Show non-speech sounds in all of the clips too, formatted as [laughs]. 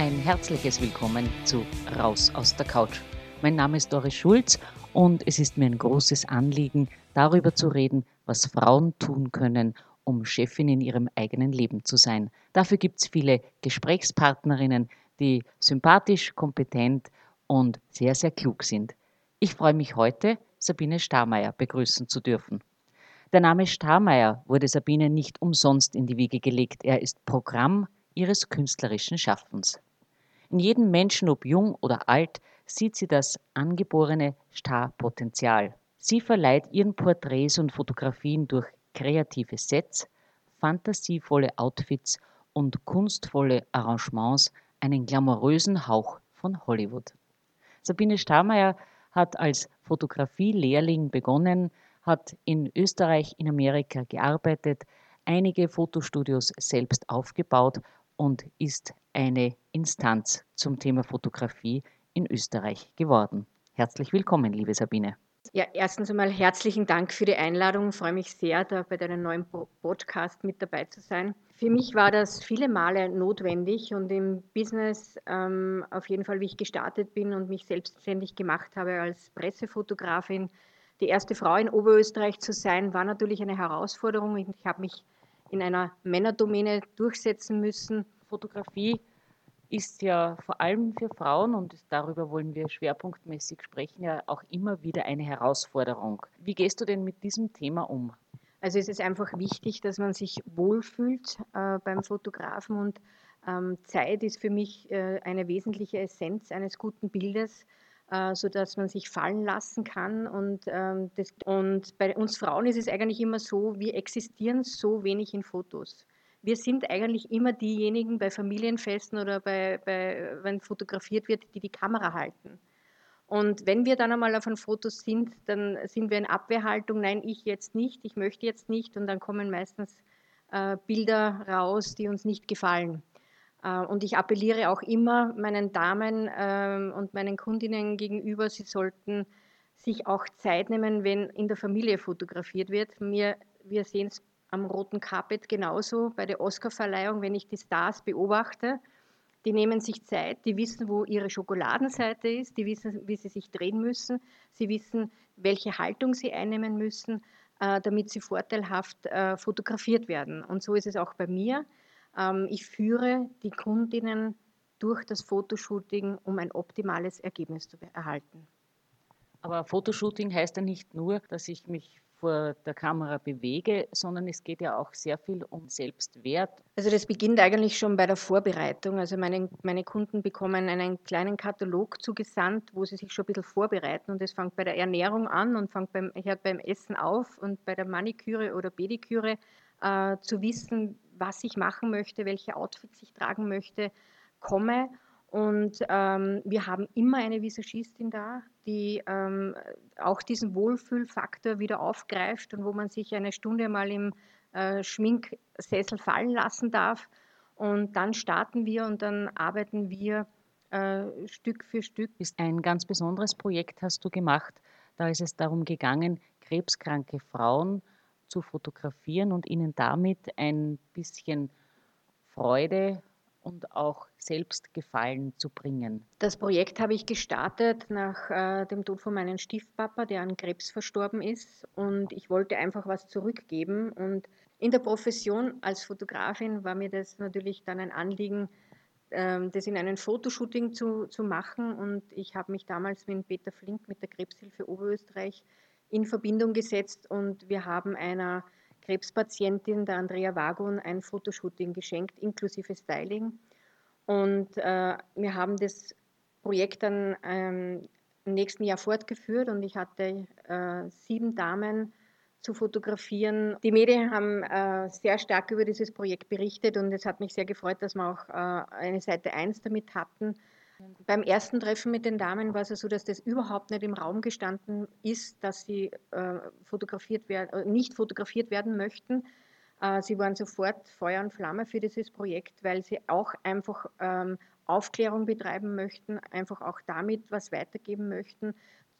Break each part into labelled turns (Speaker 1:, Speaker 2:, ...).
Speaker 1: Ein herzliches Willkommen zu Raus aus der Couch. Mein Name ist Doris Schulz und es ist mir ein großes Anliegen, darüber zu reden, was Frauen tun können, um Chefin in ihrem eigenen Leben zu sein. Dafür gibt es viele Gesprächspartnerinnen, die sympathisch, kompetent und sehr, sehr klug sind. Ich freue mich heute, Sabine Starmeier begrüßen zu dürfen. Der Name Starmeier wurde Sabine nicht umsonst in die Wiege gelegt. Er ist Programm ihres künstlerischen Schaffens. In jedem Menschen, ob jung oder alt, sieht sie das angeborene Starpotenzial. Sie verleiht ihren Porträts und Fotografien durch kreative Sets, fantasievolle Outfits und kunstvolle Arrangements einen glamourösen Hauch von Hollywood. Sabine Starmeier hat als Fotografielehrling begonnen, hat in Österreich, in Amerika gearbeitet, einige Fotostudios selbst aufgebaut und ist eine Instanz zum Thema Fotografie in Österreich geworden. Herzlich willkommen, liebe Sabine.
Speaker 2: Ja, erstens einmal herzlichen Dank für die Einladung. Ich freue mich sehr, da bei deinem neuen Podcast mit dabei zu sein. Für mich war das viele Male notwendig und im Business ähm, auf jeden Fall, wie ich gestartet bin und mich selbstständig gemacht habe als Pressefotografin, die erste Frau in Oberösterreich zu sein, war natürlich eine Herausforderung. Ich habe mich in einer Männerdomäne durchsetzen müssen.
Speaker 1: Fotografie ist ja vor allem für Frauen, und darüber wollen wir schwerpunktmäßig sprechen, ja auch immer wieder eine Herausforderung. Wie gehst du denn mit diesem Thema um?
Speaker 2: Also es ist einfach wichtig, dass man sich wohlfühlt äh, beim Fotografen und ähm, Zeit ist für mich äh, eine wesentliche Essenz eines guten Bildes, äh, sodass man sich fallen lassen kann. Und, ähm, das, und bei uns Frauen ist es eigentlich immer so, wir existieren so wenig in Fotos wir sind eigentlich immer diejenigen bei Familienfesten oder bei, bei, wenn fotografiert wird, die die Kamera halten. Und wenn wir dann einmal auf ein Foto sind, dann sind wir in Abwehrhaltung, nein, ich jetzt nicht, ich möchte jetzt nicht. Und dann kommen meistens äh, Bilder raus, die uns nicht gefallen. Äh, und ich appelliere auch immer meinen Damen äh, und meinen Kundinnen gegenüber, sie sollten sich auch Zeit nehmen, wenn in der Familie fotografiert wird. Mir, wir sehen es am roten Carpet genauso bei der Oscarverleihung, wenn ich die Stars beobachte. Die nehmen sich Zeit, die wissen, wo ihre Schokoladenseite ist, die wissen, wie sie sich drehen müssen, sie wissen, welche Haltung sie einnehmen müssen, äh, damit sie vorteilhaft äh, fotografiert werden. Und so ist es auch bei mir. Ähm, ich führe die Kundinnen durch das Fotoshooting, um ein optimales Ergebnis zu erhalten.
Speaker 1: Aber Fotoshooting heißt ja nicht nur, dass ich mich vor der Kamera bewege, sondern es geht ja auch sehr viel um Selbstwert.
Speaker 2: Also das beginnt eigentlich schon bei der Vorbereitung. Also meine, meine Kunden bekommen einen kleinen Katalog zugesandt, wo sie sich schon ein bisschen vorbereiten und es fängt bei der Ernährung an und fängt beim, hört beim Essen auf und bei der Maniküre oder Pediküre äh, zu wissen, was ich machen möchte, welche Outfits ich tragen möchte, komme und ähm, wir haben immer eine Visagistin da, die ähm, auch diesen Wohlfühlfaktor wieder aufgreift und wo man sich eine Stunde mal im äh, Schminksessel fallen lassen darf. Und dann starten wir und dann arbeiten wir äh, Stück für Stück.
Speaker 1: Ein ganz besonderes Projekt hast du gemacht. Da ist es darum gegangen, krebskranke Frauen zu fotografieren und ihnen damit ein bisschen Freude und auch Selbstgefallen zu bringen.
Speaker 2: Das Projekt habe ich gestartet nach äh, dem Tod von meinem Stiefpapa, der an Krebs verstorben ist. Und ich wollte einfach was zurückgeben. Und in der Profession als Fotografin war mir das natürlich dann ein Anliegen, äh, das in einem Fotoshooting zu, zu machen. Und ich habe mich damals mit Peter Flink, mit der Krebshilfe Oberösterreich, in Verbindung gesetzt und wir haben einer Krebspatientin, der Andrea Wagon, ein Fotoshooting geschenkt, inklusive Styling. Und äh, wir haben das Projekt dann ähm, im nächsten Jahr fortgeführt und ich hatte äh, sieben Damen zu fotografieren. Die Medien haben äh, sehr stark über dieses Projekt berichtet und es hat mich sehr gefreut, dass wir auch äh, eine Seite 1 damit hatten. Beim ersten Treffen mit den Damen war es so, dass das überhaupt nicht im Raum gestanden ist, dass sie äh, fotografiert werden, äh, nicht fotografiert werden möchten. Äh, sie waren sofort Feuer und Flamme für dieses Projekt, weil sie auch einfach ähm, Aufklärung betreiben möchten, einfach auch damit was weitergeben möchten,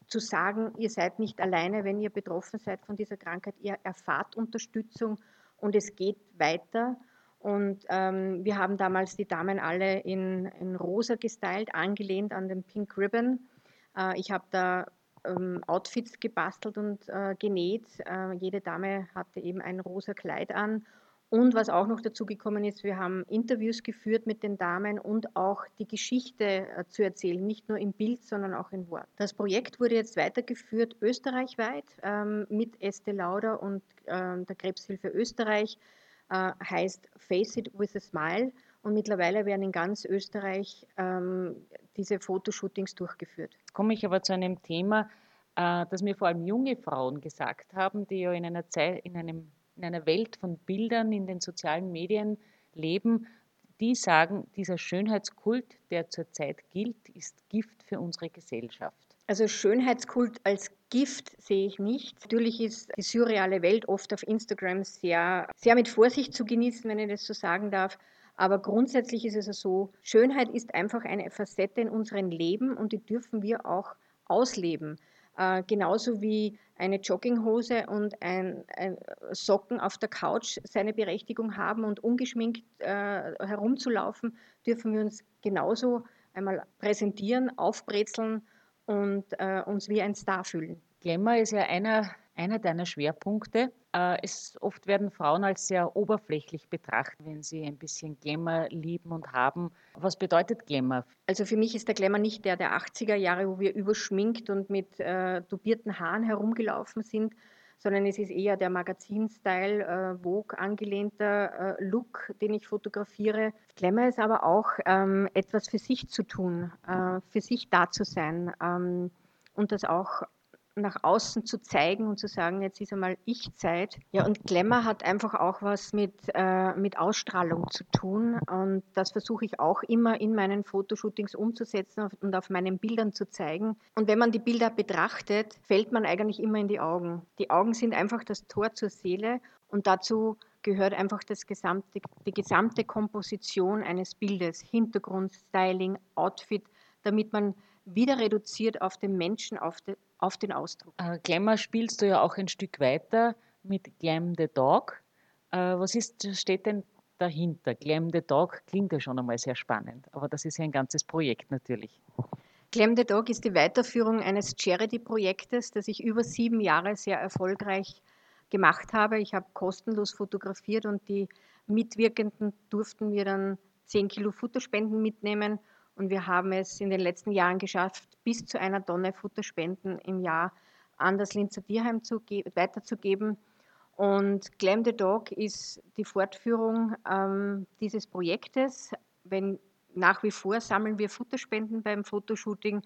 Speaker 2: zu sagen, ihr seid nicht alleine, wenn ihr betroffen seid von dieser Krankheit, ihr erfahrt Unterstützung und es geht weiter. Und ähm, wir haben damals die Damen alle in, in rosa gestylt, angelehnt an den Pink Ribbon. Äh, ich habe da ähm, Outfits gebastelt und äh, genäht. Äh, jede Dame hatte eben ein rosa Kleid an. Und was auch noch dazu gekommen ist, wir haben Interviews geführt mit den Damen und auch die Geschichte äh, zu erzählen, nicht nur im Bild, sondern auch in Wort. Das Projekt wurde jetzt weitergeführt österreichweit ähm, mit Estee Lauder und äh, der Krebshilfe Österreich, äh, heißt Face It with a Smile. Und mittlerweile werden in ganz Österreich ähm, diese Fotoshootings durchgeführt.
Speaker 1: Jetzt komme ich aber zu einem Thema, äh, das mir vor allem junge Frauen gesagt haben, die ja in einer Zeit, in einem in einer Welt von Bildern in den sozialen Medien leben, die sagen, dieser Schönheitskult, der zurzeit gilt, ist Gift für unsere Gesellschaft.
Speaker 2: Also Schönheitskult als Gift sehe ich nicht. Natürlich ist die surreale Welt oft auf Instagram sehr, sehr mit Vorsicht zu genießen, wenn ich das so sagen darf. Aber grundsätzlich ist es so, Schönheit ist einfach eine Facette in unserem Leben und die dürfen wir auch ausleben. Äh, genauso wie eine Jogginghose und ein, ein, Socken auf der Couch seine Berechtigung haben und ungeschminkt äh, herumzulaufen, dürfen wir uns genauso einmal präsentieren, aufbrezeln und äh, uns wie ein Star fühlen.
Speaker 1: Glamour ist ja einer einer deiner Schwerpunkte. Äh, es, oft werden Frauen als sehr oberflächlich betrachtet, wenn sie ein bisschen Glamour lieben und haben. Was bedeutet Glamour?
Speaker 2: Also für mich ist der Glamour nicht der der 80er Jahre, wo wir überschminkt und mit äh, dubierten Haaren herumgelaufen sind, sondern es ist eher der Magazinstyle, äh, Vogue angelehnter äh, Look, den ich fotografiere. Glamour ist aber auch ähm, etwas für sich zu tun, äh, für sich da zu sein ähm, und das auch nach außen zu zeigen und zu sagen, jetzt ist einmal Ich-Zeit. Ja, und Glamour hat einfach auch was mit, äh, mit Ausstrahlung zu tun. Und das versuche ich auch immer in meinen Fotoshootings umzusetzen und auf meinen Bildern zu zeigen. Und wenn man die Bilder betrachtet, fällt man eigentlich immer in die Augen. Die Augen sind einfach das Tor zur Seele und dazu gehört einfach das gesamte, die gesamte Komposition eines Bildes, Hintergrund, Styling, Outfit, damit man wieder reduziert auf den Menschen, auf, de, auf den Ausdruck.
Speaker 1: Äh, Glamour spielst du ja auch ein Stück weiter mit Glam the Dog. Äh, was ist, steht denn dahinter? Glam the Dog klingt ja schon einmal sehr spannend, aber das ist ja ein ganzes Projekt natürlich.
Speaker 2: Glam the Dog ist die Weiterführung eines Charity-Projektes, das ich über sieben Jahre sehr erfolgreich gemacht habe. Ich habe kostenlos fotografiert und die Mitwirkenden durften mir dann 10 Kilo Futterspenden mitnehmen und wir haben es in den letzten Jahren geschafft, bis zu einer Tonne Futterspenden im Jahr an das Linzer Tierheim zu weiterzugeben. Und Glam the Dog ist die Fortführung ähm, dieses Projektes. Wenn, nach wie vor sammeln wir Futterspenden beim Fotoshooting,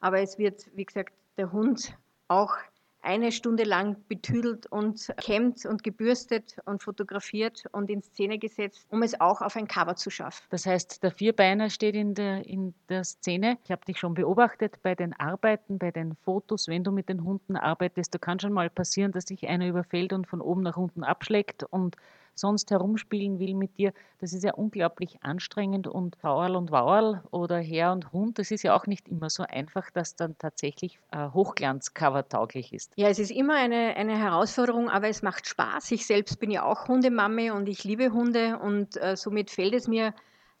Speaker 2: aber es wird, wie gesagt, der Hund auch eine Stunde lang betüdelt und kämmt und gebürstet und fotografiert und in Szene gesetzt, um es auch auf ein Cover zu schaffen.
Speaker 1: Das heißt, der Vierbeiner steht in der, in der Szene. Ich habe dich schon beobachtet bei den Arbeiten, bei den Fotos, wenn du mit den Hunden arbeitest. Da kann schon mal passieren, dass sich einer überfällt und von oben nach unten abschlägt und sonst herumspielen will mit dir, das ist ja unglaublich anstrengend und Tauerl und Wauerl oder Herr und Hund, das ist ja auch nicht immer so einfach, dass dann tatsächlich äh, Hochglanzcover tauglich ist.
Speaker 2: Ja, es ist immer eine, eine Herausforderung, aber es macht Spaß. Ich selbst bin ja auch Hundemame und ich liebe Hunde und äh, somit fällt es mir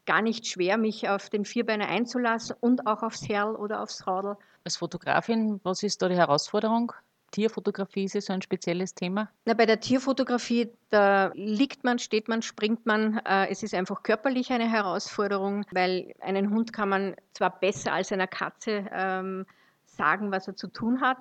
Speaker 2: gar nicht schwer, mich auf den Vierbeiner einzulassen und auch aufs Herl oder aufs Radl.
Speaker 1: Als Fotografin, was ist da die Herausforderung? Tierfotografie ist ja so ein spezielles Thema?
Speaker 2: Na, bei der Tierfotografie, da liegt man, steht man, springt man. Äh, es ist einfach körperlich eine Herausforderung, weil einen Hund kann man zwar besser als einer Katze ähm, sagen, was er zu tun hat,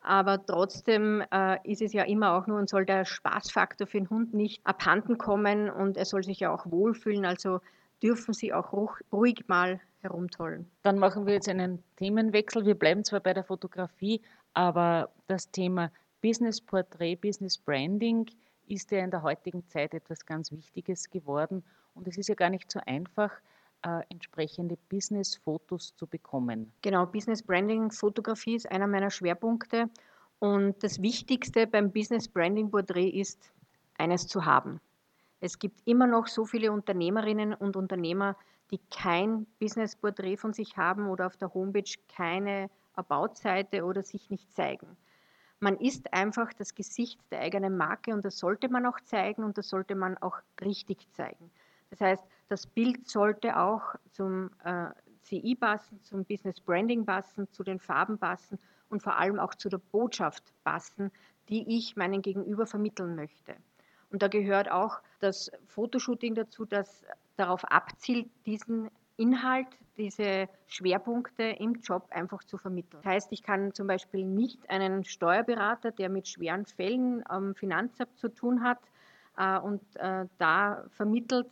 Speaker 2: aber trotzdem äh, ist es ja immer auch nur und soll der Spaßfaktor für den Hund nicht abhanden kommen und er soll sich ja auch wohlfühlen. Also dürfen sie auch ruhig mal herumtollen.
Speaker 1: Dann machen wir jetzt einen Themenwechsel. Wir bleiben zwar bei der Fotografie, aber das Thema Business Portrait, Business Branding ist ja in der heutigen Zeit etwas ganz Wichtiges geworden. Und es ist ja gar nicht so einfach, äh, entsprechende Business-Fotos zu bekommen.
Speaker 2: Genau, Business Branding, Fotografie ist einer meiner Schwerpunkte. Und das Wichtigste beim Business Branding Portrait ist, eines zu haben. Es gibt immer noch so viele Unternehmerinnen und Unternehmer, die kein Business-Porträt von sich haben oder auf der Homepage keine About-Seite oder sich nicht zeigen. Man ist einfach das Gesicht der eigenen Marke und das sollte man auch zeigen und das sollte man auch richtig zeigen. Das heißt, das Bild sollte auch zum äh, CI passen, zum Business Branding passen, zu den Farben passen und vor allem auch zu der Botschaft passen, die ich meinen Gegenüber vermitteln möchte. Und da gehört auch das Fotoshooting dazu, das darauf abzielt, diesen Inhalt, diese Schwerpunkte im Job einfach zu vermitteln. Das heißt, ich kann zum Beispiel nicht einen Steuerberater, der mit schweren Fällen am Finanzamt zu tun hat äh, und äh, da vermittelt,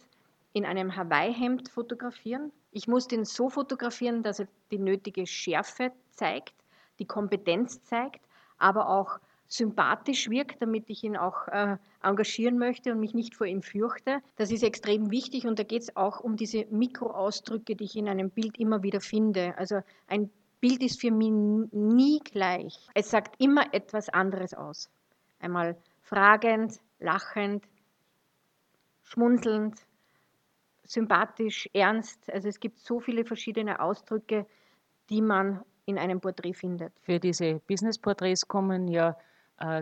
Speaker 2: in einem Hawaii-Hemd fotografieren. Ich muss den so fotografieren, dass er die nötige Schärfe zeigt, die Kompetenz zeigt, aber auch sympathisch wirkt, damit ich ihn auch äh, engagieren möchte und mich nicht vor ihm fürchte. Das ist extrem wichtig und da geht es auch um diese Mikroausdrücke, die ich in einem Bild immer wieder finde. Also ein Bild ist für mich nie gleich. Es sagt immer etwas anderes aus. Einmal fragend, lachend, schmunzelnd, sympathisch, ernst. Also es gibt so viele verschiedene Ausdrücke, die man in einem Porträt findet.
Speaker 1: Für diese Business-Porträts kommen ja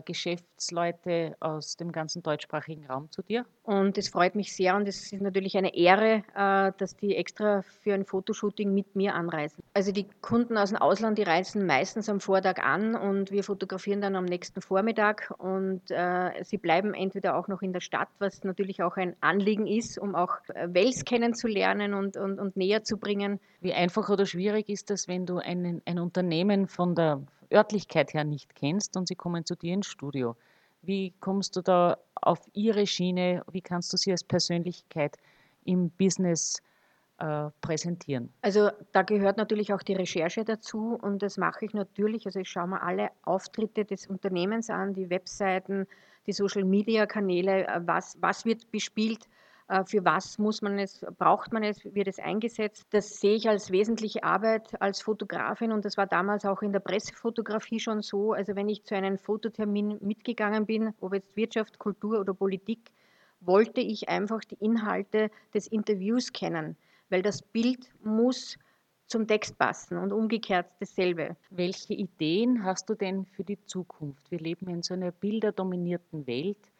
Speaker 1: Geschäftsleute aus dem ganzen deutschsprachigen Raum zu dir.
Speaker 2: Und es freut mich sehr und es ist natürlich eine Ehre, äh, dass die extra für ein Fotoshooting mit mir anreisen. Also die Kunden aus dem Ausland, die reisen meistens am Vortag an und wir fotografieren dann am nächsten Vormittag und äh, sie bleiben entweder auch noch in der Stadt, was natürlich auch ein Anliegen ist, um auch Wels kennenzulernen und, und, und näher zu bringen.
Speaker 1: Wie einfach oder schwierig ist das, wenn du ein, ein Unternehmen von der Örtlichkeit her nicht kennst und sie kommen zu dir ins Studio. Wie kommst du da auf ihre Schiene? Wie kannst du sie als Persönlichkeit im Business äh, präsentieren?
Speaker 2: Also da gehört natürlich auch die Recherche dazu und das mache ich natürlich. Also ich schaue mir alle Auftritte des Unternehmens an, die Webseiten, die Social-Media-Kanäle, äh, was, was wird bespielt für was muss man es, braucht man es, wird es eingesetzt. Das sehe ich als wesentliche Arbeit als Fotografin und das war damals auch in der Pressefotografie schon so. Also wenn ich zu einem Fototermin mitgegangen bin, ob jetzt Wirtschaft, Kultur oder Politik, wollte ich einfach die Inhalte des Interviews kennen, weil das Bild muss zum Text passen und umgekehrt dasselbe.
Speaker 1: Welche Ideen hast du denn für die Zukunft? Wir leben in so einer bilderdominierten Welt.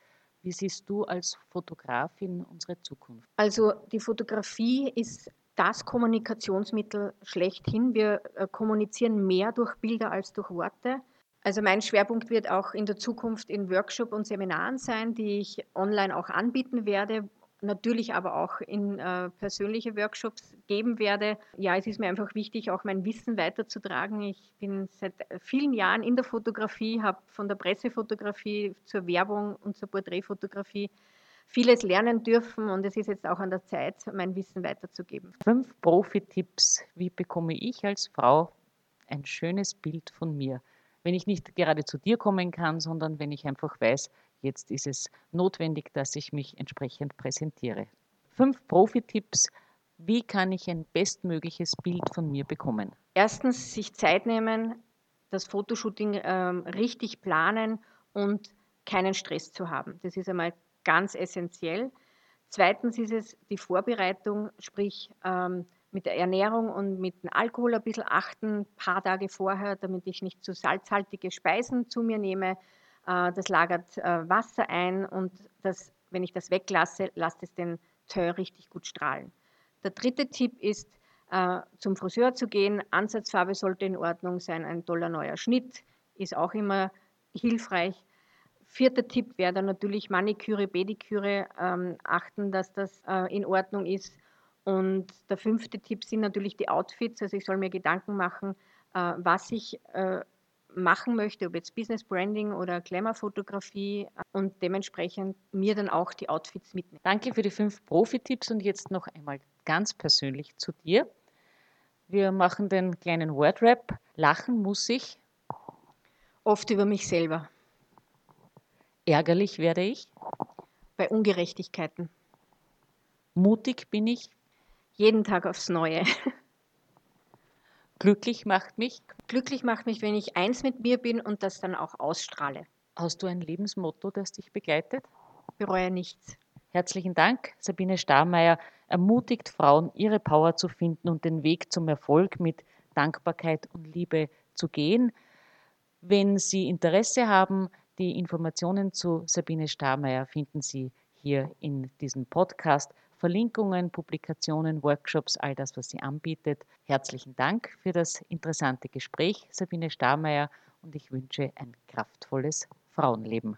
Speaker 1: Wie siehst du als Fotografin unsere Zukunft?
Speaker 2: Also die Fotografie ist das Kommunikationsmittel schlechthin. Wir äh, kommunizieren mehr durch Bilder als durch Worte. Also mein Schwerpunkt wird auch in der Zukunft in Workshop und Seminaren sein, die ich online auch anbieten werde, natürlich aber auch in äh, persönliche Workshops geben werde. Ja, es ist mir einfach wichtig, auch mein Wissen weiterzutragen. Ich bin seit vielen Jahren in der Fotografie, habe von der Pressefotografie zur Werbung und zur Porträtfotografie vieles lernen dürfen und es ist jetzt auch an der Zeit, mein Wissen weiterzugeben.
Speaker 1: Fünf Profi-Tipps, wie bekomme ich als Frau ein schönes Bild von mir? Wenn ich nicht gerade zu dir kommen kann, sondern wenn ich einfach weiß, Jetzt ist es notwendig, dass ich mich entsprechend präsentiere. Fünf Profi-Tipps. Wie kann ich ein bestmögliches Bild von mir bekommen?
Speaker 2: Erstens, sich Zeit nehmen, das Fotoshooting ähm, richtig planen und keinen Stress zu haben. Das ist einmal ganz essentiell. Zweitens ist es die Vorbereitung, sprich ähm, mit der Ernährung und mit dem Alkohol ein bisschen achten, ein paar Tage vorher, damit ich nicht zu salzhaltige Speisen zu mir nehme. Äh, das lagert äh, Wasser ein und das, wenn ich das weglasse, lasst es den Teint richtig gut strahlen. Der dritte Tipp ist, äh, zum Friseur zu gehen. Ansatzfarbe sollte in Ordnung sein. Ein toller neuer Schnitt ist auch immer hilfreich. Vierter Tipp wäre dann natürlich Maniküre, Pediküre, ähm, achten, dass das in Ordnung ist. Und der fünfte Tipp sind natürlich die Outfits. Also ich soll mir Gedanken machen, was ich machen möchte, ob jetzt Business Branding oder Glamour-Fotografie und dementsprechend mir dann auch die Outfits mitnehmen.
Speaker 1: Danke für die fünf Profi-Tipps und jetzt noch einmal ganz persönlich zu dir. Wir machen den kleinen Wordrap. Lachen muss ich.
Speaker 2: Oft über mich selber.
Speaker 1: Ärgerlich werde ich.
Speaker 2: Bei Ungerechtigkeiten.
Speaker 1: Mutig bin ich.
Speaker 2: Jeden Tag aufs Neue. [laughs]
Speaker 1: Glücklich macht mich?
Speaker 2: Glücklich macht mich, wenn ich eins mit mir bin und das dann auch ausstrahle.
Speaker 1: Hast du ein Lebensmotto, das dich begleitet?
Speaker 2: Bereue nichts.
Speaker 1: Herzlichen Dank. Sabine Starmeier ermutigt Frauen, ihre Power zu finden und den Weg zum Erfolg mit Dankbarkeit und Liebe zu gehen. Wenn Sie Interesse haben, die Informationen zu Sabine Starmeier finden Sie hier in diesem Podcast Verlinkungen, Publikationen, Workshops, all das, was sie anbietet. Herzlichen Dank für das interessante Gespräch, Sabine Starmeier, und ich wünsche ein kraftvolles Frauenleben.